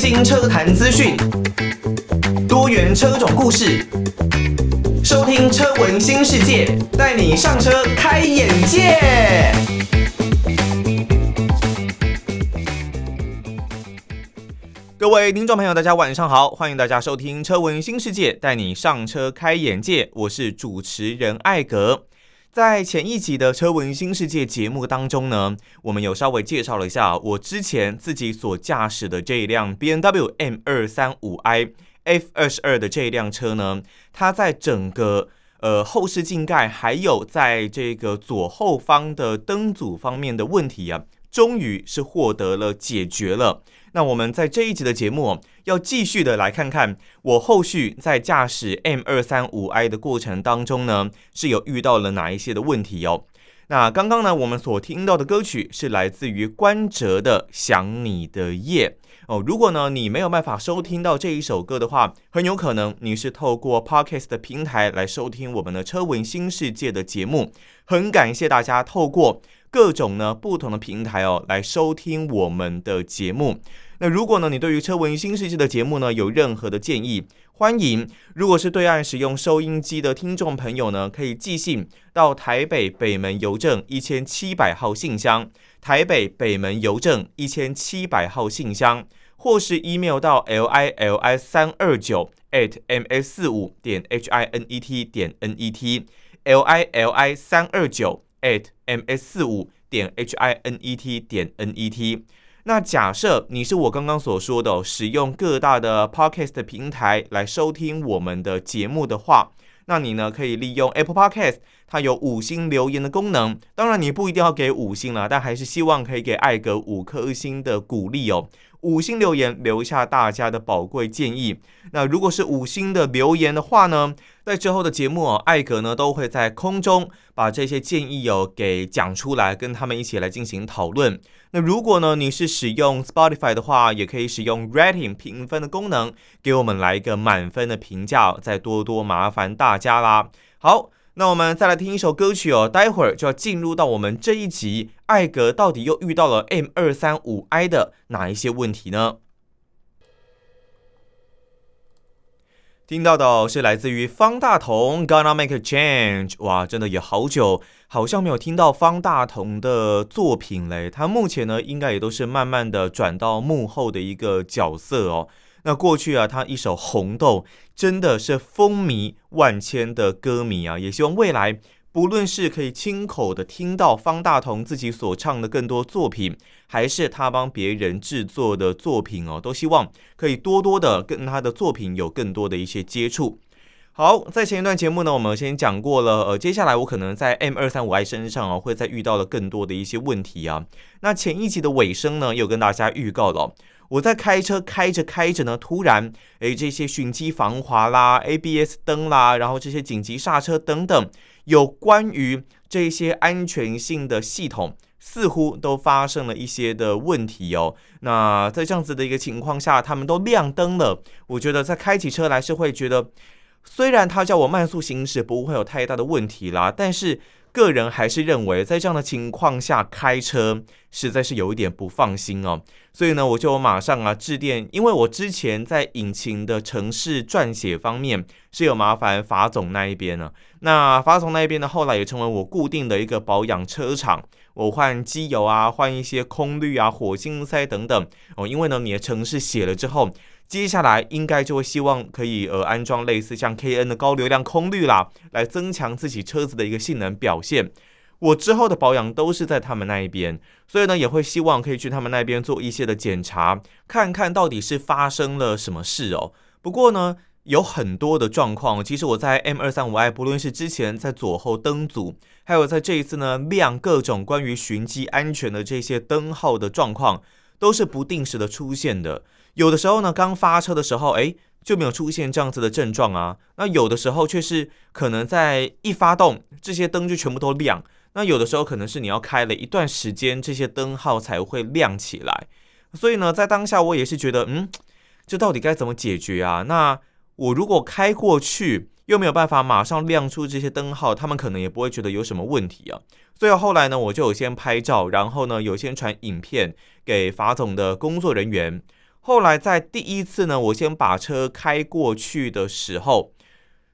新车坛资讯，多元车种故事，收听车闻新世界，带你上车开眼界。各位听众朋友，大家晚上好，欢迎大家收听车闻新世界，带你上车开眼界。我是主持人艾格。在前一集的《车文新世界》节目当中呢，我们有稍微介绍了一下我之前自己所驾驶的这一辆 B N W M 二三五 i F 二十二的这一辆车呢，它在整个呃后视镜盖还有在这个左后方的灯组方面的问题啊，终于是获得了解决了。那我们在这一集的节目要继续的来看看，我后续在驾驶 M 二三五 i 的过程当中呢，是有遇到了哪一些的问题哦。那刚刚呢，我们所听到的歌曲是来自于关喆的《想你的夜》哦。如果呢你没有办法收听到这一首歌的话，很有可能你是透过 Podcast 的平台来收听我们的《车闻新世界》的节目。很感谢大家透过。各种呢不同的平台哦，来收听我们的节目。那如果呢，你对于车闻新世界的节目呢有任何的建议，欢迎。如果是对岸使用收音机的听众朋友呢，可以寄信到台北北门邮政一千七百号信箱，台北北门邮政一千七百号信箱，或是 email 到 l i l i 三二九 at m s 四五点 h i n e t 点 n e t l i l i 三二九。At ms 四五点 h i n e t 点 n e t。那假设你是我刚刚所说的使用各大的 podcast 平台来收听我们的节目的话，那你呢可以利用 Apple Podcast，它有五星留言的功能。当然你不一定要给五星了，但还是希望可以给艾格五颗星的鼓励哦。五星留言留下大家的宝贵建议。那如果是五星的留言的话呢，在之后的节目哦，艾格呢都会在空中把这些建议哦给讲出来，跟他们一起来进行讨论。那如果呢你是使用 Spotify 的话，也可以使用 Rating 评分的功能，给我们来一个满分的评价，再多多麻烦大家啦。好。那我们再来听一首歌曲哦，待会儿就要进入到我们这一集，艾格到底又遇到了 M 二三五 i 的哪一些问题呢？听到的是来自于方大同，Gonna Make a Change，哇，真的也好久，好像没有听到方大同的作品嘞。他目前呢，应该也都是慢慢的转到幕后的一个角色哦。那过去啊，他一首《红豆》真的是风靡万千的歌迷啊，也希望未来不论是可以亲口的听到方大同自己所唱的更多作品，还是他帮别人制作的作品哦，都希望可以多多的跟他的作品有更多的一些接触。好，在前一段节目呢，我们先讲过了，呃，接下来我可能在 M 二三五 i 身上哦，会再遇到了更多的一些问题啊。那前一集的尾声呢，有跟大家预告了。我在开车开着开着呢，突然，诶，这些寻机防滑啦、ABS 灯啦，然后这些紧急刹车等等，有关于这些安全性的系统，似乎都发生了一些的问题哦。那在这样子的一个情况下，他们都亮灯了，我觉得在开起车来是会觉得，虽然他叫我慢速行驶不会有太大的问题啦，但是。个人还是认为，在这样的情况下开车实在是有一点不放心哦，所以呢，我就马上啊致电，因为我之前在引擎的城市撰写方面是有麻烦法总那一边呢，那法总那一边呢，后来也成为我固定的一个保养车厂，我换机油啊，换一些空滤啊、火星塞等等哦，因为呢，你的城市写了之后。接下来应该就会希望可以呃安装类似像 KN 的高流量空滤啦，来增强自己车子的一个性能表现。我之后的保养都是在他们那一边，所以呢也会希望可以去他们那边做一些的检查，看看到底是发生了什么事哦。不过呢有很多的状况，其实我在 M 二三五 i 不论是之前在左后灯组，还有在这一次呢亮各种关于寻迹安全的这些灯号的状况，都是不定时的出现的。有的时候呢，刚发车的时候，诶，就没有出现这样子的症状啊。那有的时候却是可能在一发动，这些灯就全部都亮。那有的时候可能是你要开了一段时间，这些灯号才会亮起来。所以呢，在当下我也是觉得，嗯，这到底该怎么解决啊？那我如果开过去，又没有办法马上亮出这些灯号，他们可能也不会觉得有什么问题啊。所以后来呢，我就有先拍照，然后呢，有先传影片给法总的工作人员。后来在第一次呢，我先把车开过去的时候，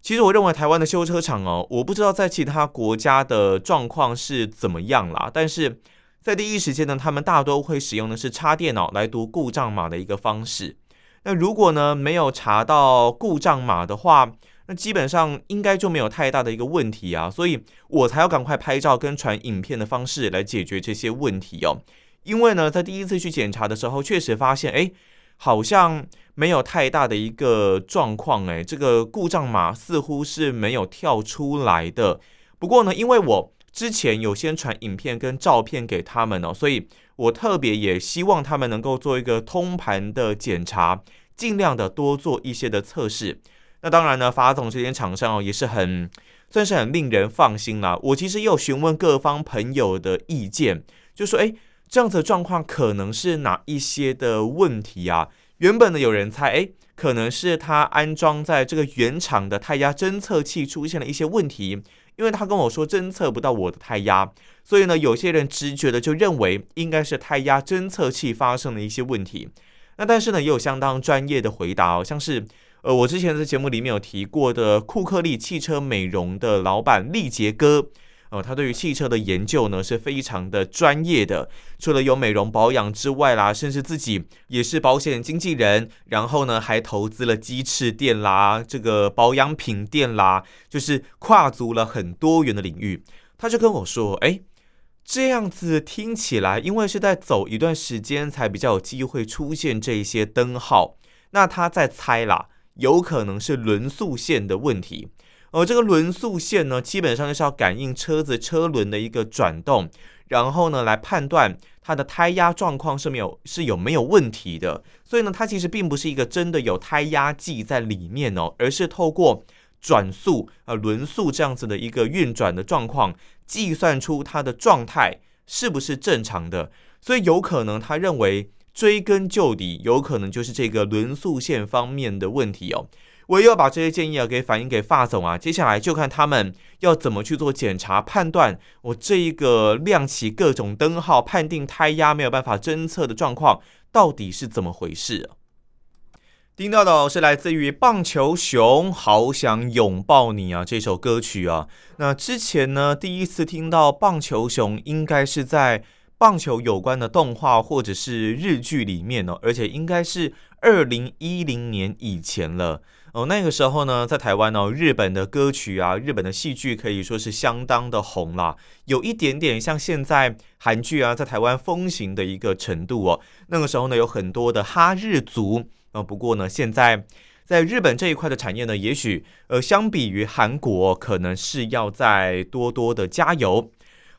其实我认为台湾的修车厂哦，我不知道在其他国家的状况是怎么样啦，但是在第一时间呢，他们大多会使用的是插电脑来读故障码的一个方式。那如果呢，没有查到故障码的话，那基本上应该就没有太大的一个问题啊，所以我才要赶快拍照跟传影片的方式来解决这些问题哦。因为呢，在第一次去检查的时候，确实发现，哎，好像没有太大的一个状况，哎，这个故障码似乎是没有跳出来的。不过呢，因为我之前有先传影片跟照片给他们哦，所以我特别也希望他们能够做一个通盘的检查，尽量的多做一些的测试。那当然呢，法总这间厂商哦也是很算是很令人放心啦。我其实也有询问各方朋友的意见，就说诶，这样子的状况可能是哪一些的问题啊？原本呢有人猜，诶，可能是他安装在这个原厂的胎压侦测器出现了一些问题，因为他跟我说侦测不到我的胎压，所以呢有些人直觉的就认为应该是胎压侦测器发生了一些问题。那但是呢也有相当专业的回答哦，像是。呃，我之前在节目里面有提过的库克利汽车美容的老板力杰哥，呃，他对于汽车的研究呢是非常的专业的。除了有美容保养之外啦，甚至自己也是保险经纪人，然后呢还投资了鸡翅店啦，这个保养品店啦，就是跨足了很多元的领域。他就跟我说，哎，这样子听起来，因为是在走一段时间才比较有机会出现这些灯号，那他在猜啦。有可能是轮速线的问题，而这个轮速线呢，基本上就是要感应车子车轮的一个转动，然后呢来判断它的胎压状况是没有是有没有问题的。所以呢，它其实并不是一个真的有胎压计在里面哦，而是透过转速啊轮速这样子的一个运转的状况，计算出它的状态是不是正常的。所以有可能他认为。追根究底，有可能就是这个轮速线方面的问题哦。我也要把这些建议啊给反映给发总啊，接下来就看他们要怎么去做检查判断，我这一个亮起各种灯号，判定胎压没有办法侦测的状况到底是怎么回事啊？听到的是来自于棒球熊，好想拥抱你啊这首歌曲啊。那之前呢，第一次听到棒球熊，应该是在。棒球有关的动画或者是日剧里面哦，而且应该是二零一零年以前了哦。那个时候呢，在台湾哦，日本的歌曲啊，日本的戏剧可以说是相当的红啦，有一点点像现在韩剧啊，在台湾风行的一个程度哦。那个时候呢，有很多的哈日族啊。不过呢，现在在日本这一块的产业呢，也许呃，相比于韩国，可能是要再多多的加油。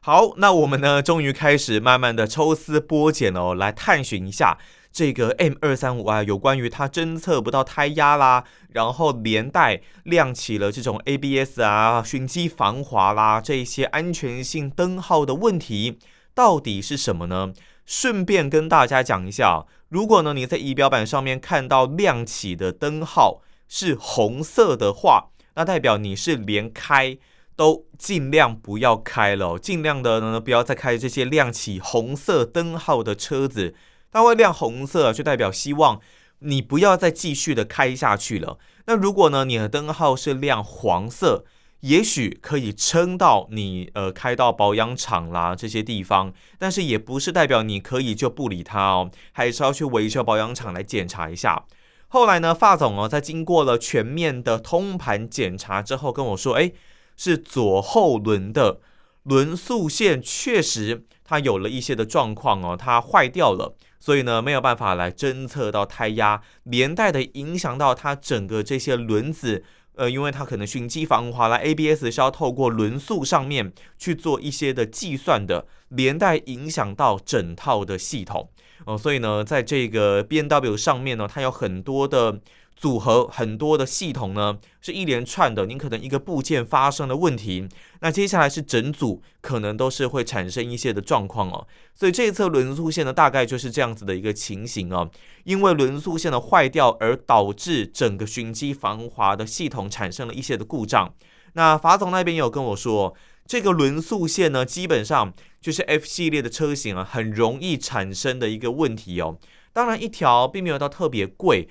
好，那我们呢，终于开始慢慢的抽丝剥茧哦，来探寻一下这个 M 二三五啊，有关于它侦测不到胎压啦，然后连带亮起了这种 ABS 啊、循迹防滑啦这一些安全性灯号的问题，到底是什么呢？顺便跟大家讲一下，如果呢你在仪表板上面看到亮起的灯号是红色的话，那代表你是连开。都尽量不要开了，尽量的呢不要再开这些亮起红色灯号的车子。它会亮红色，就代表希望你不要再继续的开下去了。那如果呢你的灯号是亮黄色，也许可以撑到你呃开到保养厂啦这些地方，但是也不是代表你可以就不理它哦，还是要去维修保养厂来检查一下。后来呢，发总哦在经过了全面的通盘检查之后跟我说，诶。是左后轮的轮速线，确实它有了一些的状况哦，它坏掉了，所以呢没有办法来侦测到胎压，连带的影响到它整个这些轮子，呃，因为它可能循迹防滑了，ABS 是要透过轮速上面去做一些的计算的，连带影响到整套的系统哦，所以呢，在这个 BMW 上面呢，它有很多的。组合很多的系统呢，是一连串的。您可能一个部件发生了问题，那接下来是整组可能都是会产生一些的状况哦。所以这一侧轮速线呢，大概就是这样子的一个情形哦。因为轮速线的坏掉而导致整个循迹防滑的系统产生了一些的故障。那法总那边有跟我说，这个轮速线呢，基本上就是 F 系列的车型啊，很容易产生的一个问题哦。当然一条并没有到特别贵，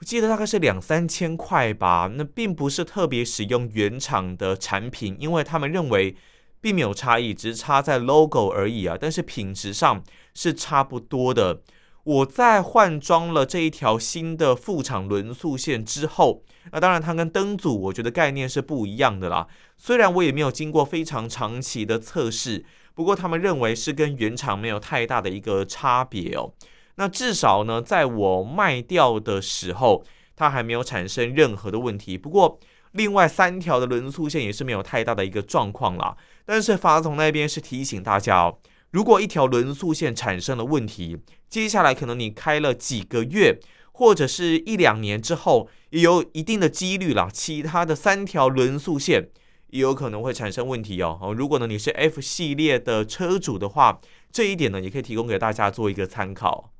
我记得大概是两三千块吧。那并不是特别使用原厂的产品，因为他们认为并没有差异，只是差在 logo 而已啊。但是品质上是差不多的。我在换装了这一条新的副厂轮速线之后，那当然它跟灯组我觉得概念是不一样的啦。虽然我也没有经过非常长期的测试，不过他们认为是跟原厂没有太大的一个差别哦。那至少呢，在我卖掉的时候，它还没有产生任何的问题。不过另外三条的轮速线也是没有太大的一个状况啦。但是法总那边是提醒大家哦。如果一条轮速线产生了问题，接下来可能你开了几个月或者是一两年之后，也有一定的几率啦，其他的三条轮速线也有可能会产生问题哦。哦，如果呢你是 F 系列的车主的话，这一点呢也可以提供给大家做一个参考。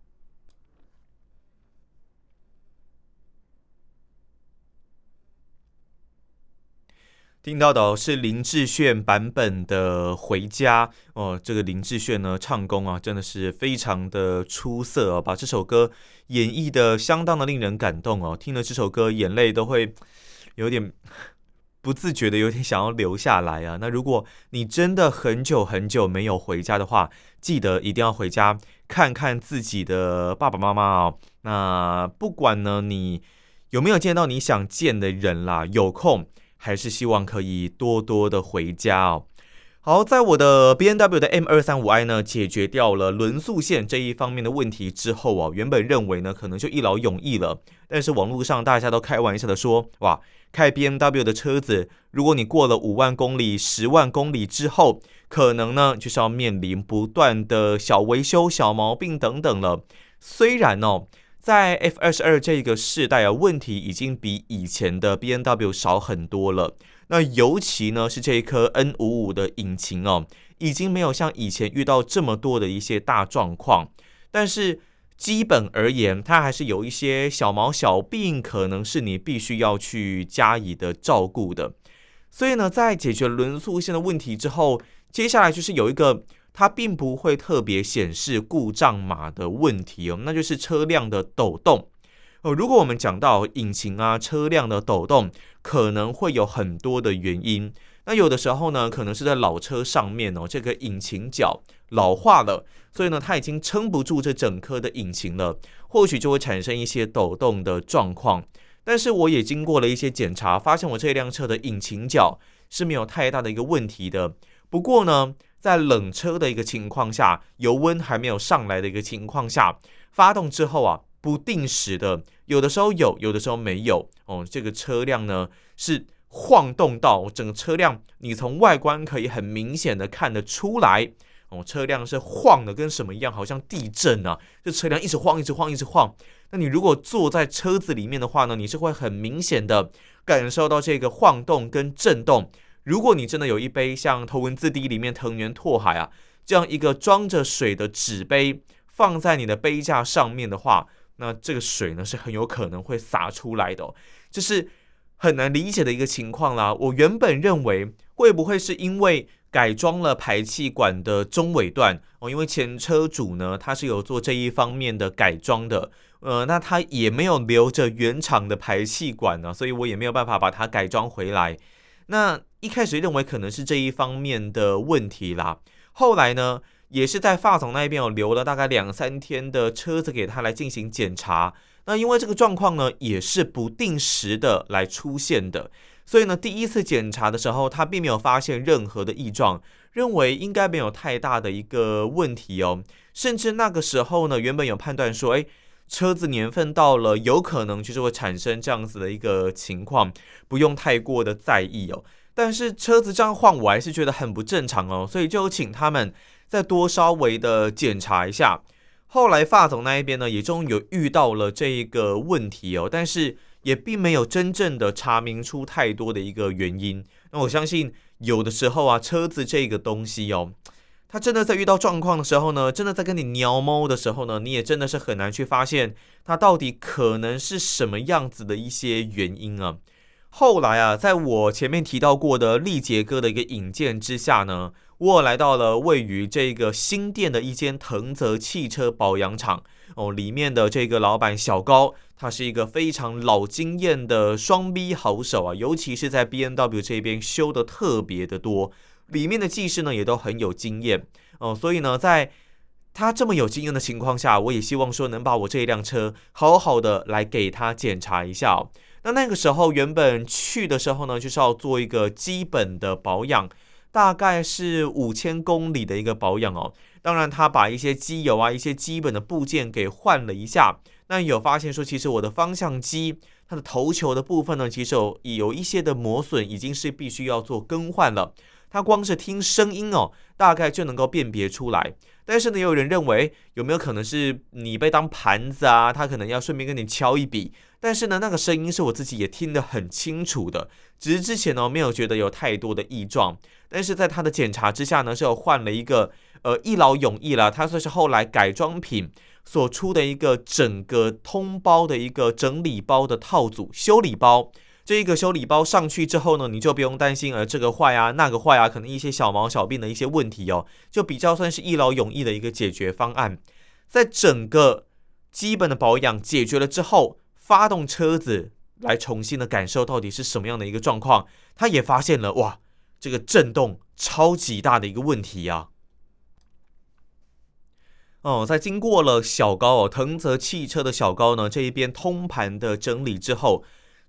听到的是林志炫版本的《回家》哦，这个林志炫呢唱功啊真的是非常的出色哦，把这首歌演绎的相当的令人感动哦，听了这首歌眼泪都会有点 不自觉的有点想要流下来啊。那如果你真的很久很久没有回家的话，记得一定要回家看看自己的爸爸妈妈哦。那不管呢你有没有见到你想见的人啦，有空。还是希望可以多多的回家哦。好，在我的 BMW 的 M 二三五 i 呢，解决掉了轮速线这一方面的问题之后啊，原本认为呢可能就一劳永逸了。但是网络上大家都开玩笑的说，哇，开 BMW 的车子，如果你过了五万公里、十万公里之后，可能呢就是要面临不断的小维修、小毛病等等了。虽然哦。在 F 二十二这个世代啊，问题已经比以前的 B N W 少很多了。那尤其呢是这一颗 N 五五的引擎哦，已经没有像以前遇到这么多的一些大状况。但是基本而言，它还是有一些小毛小病，可能是你必须要去加以的照顾的。所以呢，在解决轮速线的问题之后，接下来就是有一个。它并不会特别显示故障码的问题哦，那就是车辆的抖动哦。如果我们讲到引擎啊，车辆的抖动可能会有很多的原因。那有的时候呢，可能是在老车上面哦，这个引擎脚老化了，所以呢，它已经撑不住这整颗的引擎了，或许就会产生一些抖动的状况。但是我也经过了一些检查，发现我这辆车的引擎脚是没有太大的一个问题的。不过呢，在冷车的一个情况下，油温还没有上来的一个情况下，发动之后啊，不定时的，有的时候有，有的时候没有哦。这个车辆呢是晃动到整个车辆，你从外观可以很明显的看得出来哦，车辆是晃的跟什么一样，好像地震啊，这车辆一直晃，一直晃，一直晃。那你如果坐在车子里面的话呢，你是会很明显的感受到这个晃动跟震动。如果你真的有一杯像《头文字 D》里面藤原拓海啊这样一个装着水的纸杯放在你的杯架上面的话，那这个水呢是很有可能会洒出来的哦，这是很难理解的一个情况啦。我原本认为会不会是因为改装了排气管的中尾段哦，因为前车主呢他是有做这一方面的改装的，呃，那他也没有留着原厂的排气管呢，所以我也没有办法把它改装回来。那一开始认为可能是这一方面的问题啦，后来呢，也是在发总那边有留了大概两三天的车子给他来进行检查。那因为这个状况呢，也是不定时的来出现的，所以呢，第一次检查的时候，他并没有发现任何的异状，认为应该没有太大的一个问题哦。甚至那个时候呢，原本有判断说，诶，车子年份到了，有可能就是会产生这样子的一个情况，不用太过的在意哦。但是车子这样晃，我还是觉得很不正常哦，所以就请他们再多稍微的检查一下。后来法总那一边呢，也终于有遇到了这一个问题哦，但是也并没有真正的查明出太多的一个原因。那我相信有的时候啊，车子这个东西哦。他真的在遇到状况的时候呢，真的在跟你鸟猫的时候呢，你也真的是很难去发现它到底可能是什么样子的一些原因啊。后来啊，在我前面提到过的力杰哥的一个引荐之下呢，我来到了位于这个新店的一间腾泽汽车保养厂。哦，里面的这个老板小高，他是一个非常老经验的双 B 好手啊，尤其是在 B N W 这边修的特别的多，里面的技师呢也都很有经验哦，所以呢，在他这么有经验的情况下，我也希望说能把我这一辆车好好的来给他检查一下。那那个时候原本去的时候呢，就是要做一个基本的保养。大概是五千公里的一个保养哦，当然他把一些机油啊、一些基本的部件给换了一下。那有发现说，其实我的方向机它的头球的部分呢，其实有有一些的磨损，已经是必须要做更换了。他光是听声音哦，大概就能够辨别出来。但是呢，也有人认为有没有可能是你被当盘子啊？他可能要顺便跟你敲一笔。但是呢，那个声音是我自己也听得很清楚的，只是之前呢没有觉得有太多的异状。但是在他的检查之下呢，是有换了一个呃一劳永逸了，它算是后来改装品所出的一个整个通包的一个整理包的套组修理包。这一个修理包上去之后呢，你就不用担心呃这个坏啊那个坏啊，可能一些小毛小病的一些问题哦，就比较算是一劳永逸的一个解决方案。在整个基本的保养解决了之后，发动车子来重新的感受到底是什么样的一个状况，他也发现了哇。这个震动超级大的一个问题呀！哦，在经过了小高哦，腾泽汽车的小高呢这一边通盘的整理之后，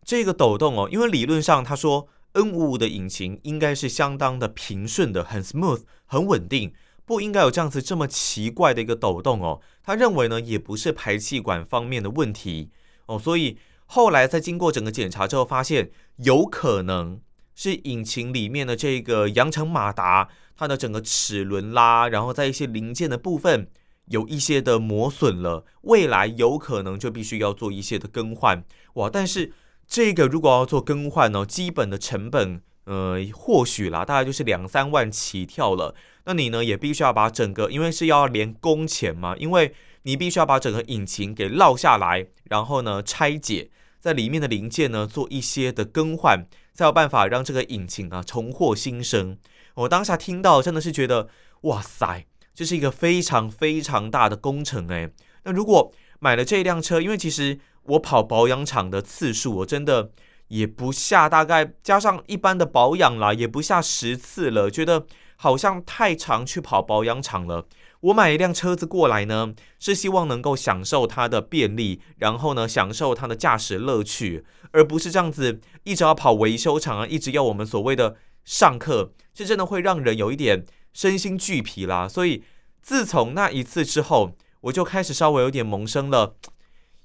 这个抖动哦，因为理论上他说 N55 的引擎应该是相当的平顺的，很 smooth，很稳定，不应该有这样子这么奇怪的一个抖动哦。他认为呢，也不是排气管方面的问题哦，所以后来在经过整个检查之后，发现有可能。是引擎里面的这个扬程马达，它的整个齿轮啦，然后在一些零件的部分有一些的磨损了，未来有可能就必须要做一些的更换哇！但是这个如果要做更换呢，基本的成本呃或许啦，大概就是两三万起跳了。那你呢也必须要把整个，因为是要连工钱嘛，因为你必须要把整个引擎给落下来，然后呢拆解，在里面的零件呢做一些的更换。才有办法让这个引擎啊重获新生。我当下听到真的是觉得，哇塞，这是一个非常非常大的工程诶。那如果买了这辆车，因为其实我跑保养厂的次数，我真的也不下，大概加上一般的保养啦，也不下十次了，觉得好像太常去跑保养厂了。我买一辆车子过来呢，是希望能够享受它的便利，然后呢，享受它的驾驶乐趣，而不是这样子一直要跑维修厂啊，一直要我们所谓的上课，这真的会让人有一点身心俱疲啦。所以自从那一次之后，我就开始稍微有点萌生了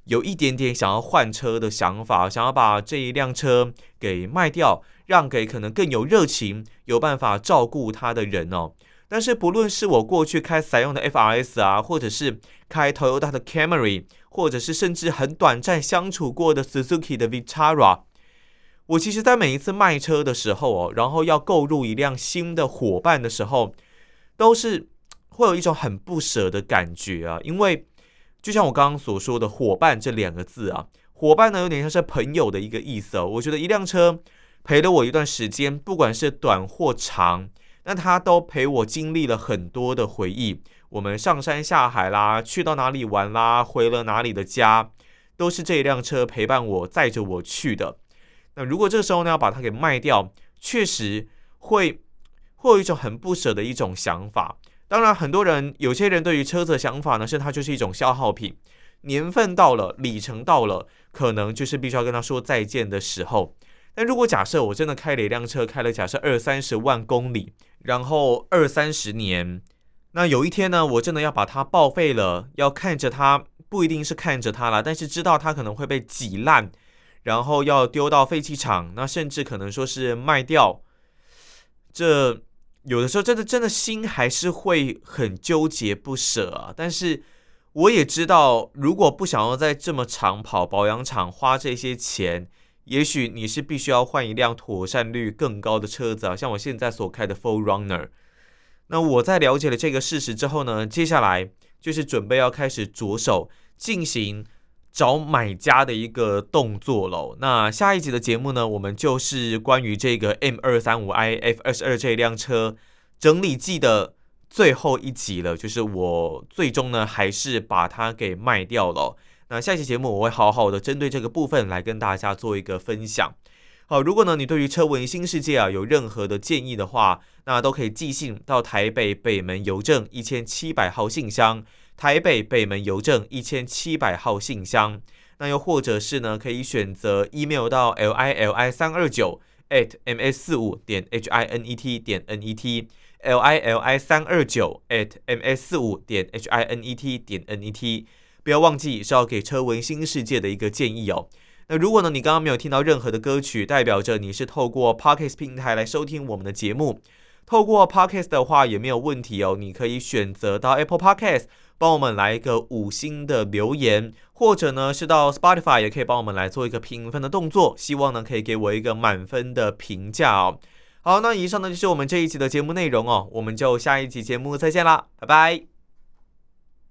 有一点点想要换车的想法，想要把这一辆车给卖掉，让给可能更有热情、有办法照顾它的人哦。但是不论是我过去开采用的 FRS 啊，或者是开 Toyota 的 Camry，或者是甚至很短暂相处过的 Suzuki 的 Vitara，我其实在每一次卖车的时候哦，然后要购入一辆新的伙伴的时候，都是会有一种很不舍的感觉啊，因为就像我刚刚所说的“伙伴”这两个字啊，伙伴呢有点像是朋友的一个意思。我觉得一辆车陪了我一段时间，不管是短或长。那它都陪我经历了很多的回忆，我们上山下海啦，去到哪里玩啦，回了哪里的家，都是这一辆车陪伴我，载着我去的。那如果这时候呢，要把它给卖掉，确实会会有一种很不舍的一种想法。当然，很多人有些人对于车子的想法呢，是它就是一种消耗品，年份到了，里程到了，可能就是必须要跟他说再见的时候。但如果假设我真的开了一辆车，开了假设二三十万公里。然后二三十年，那有一天呢，我真的要把它报废了，要看着它，不一定是看着它了，但是知道它可能会被挤烂，然后要丢到废弃场，那甚至可能说是卖掉，这有的时候真的真的心还是会很纠结不舍啊。但是我也知道，如果不想要在这么长跑保养厂花这些钱。也许你是必须要换一辆妥善率更高的车子啊，像我现在所开的 4Runner。那我在了解了这个事实之后呢，接下来就是准备要开始着手进行找买家的一个动作喽。那下一集的节目呢，我们就是关于这个 M 二三五 i F 二十二这辆车整理季的最后一集了，就是我最终呢还是把它给卖掉了。那下一期节目我会好好的针对这个部分来跟大家做一个分享。好，如果呢你对于车闻新世界啊有任何的建议的话，那都可以寄信到台北北门邮政一千七百号信箱，台北北门邮政一千七百号信箱。那又或者是呢可以选择 email 到 l i l i 三二九 at m s 四五点 h i n e t 点 n e t l i l i 三二九 at m s 四五点 h i n e t 点 n e t。不要忘记是要给车文新世界的一个建议哦。那如果呢，你刚刚没有听到任何的歌曲，代表着你是透过 Podcast 平台来收听我们的节目。透过 Podcast 的话也没有问题哦，你可以选择到 Apple Podcast 帮我们来一个五星的留言，或者呢是到 Spotify 也可以帮我们来做一个评分的动作。希望呢可以给我一个满分的评价哦。好，那以上呢就是我们这一期的节目内容哦，我们就下一期节目再见啦，拜拜。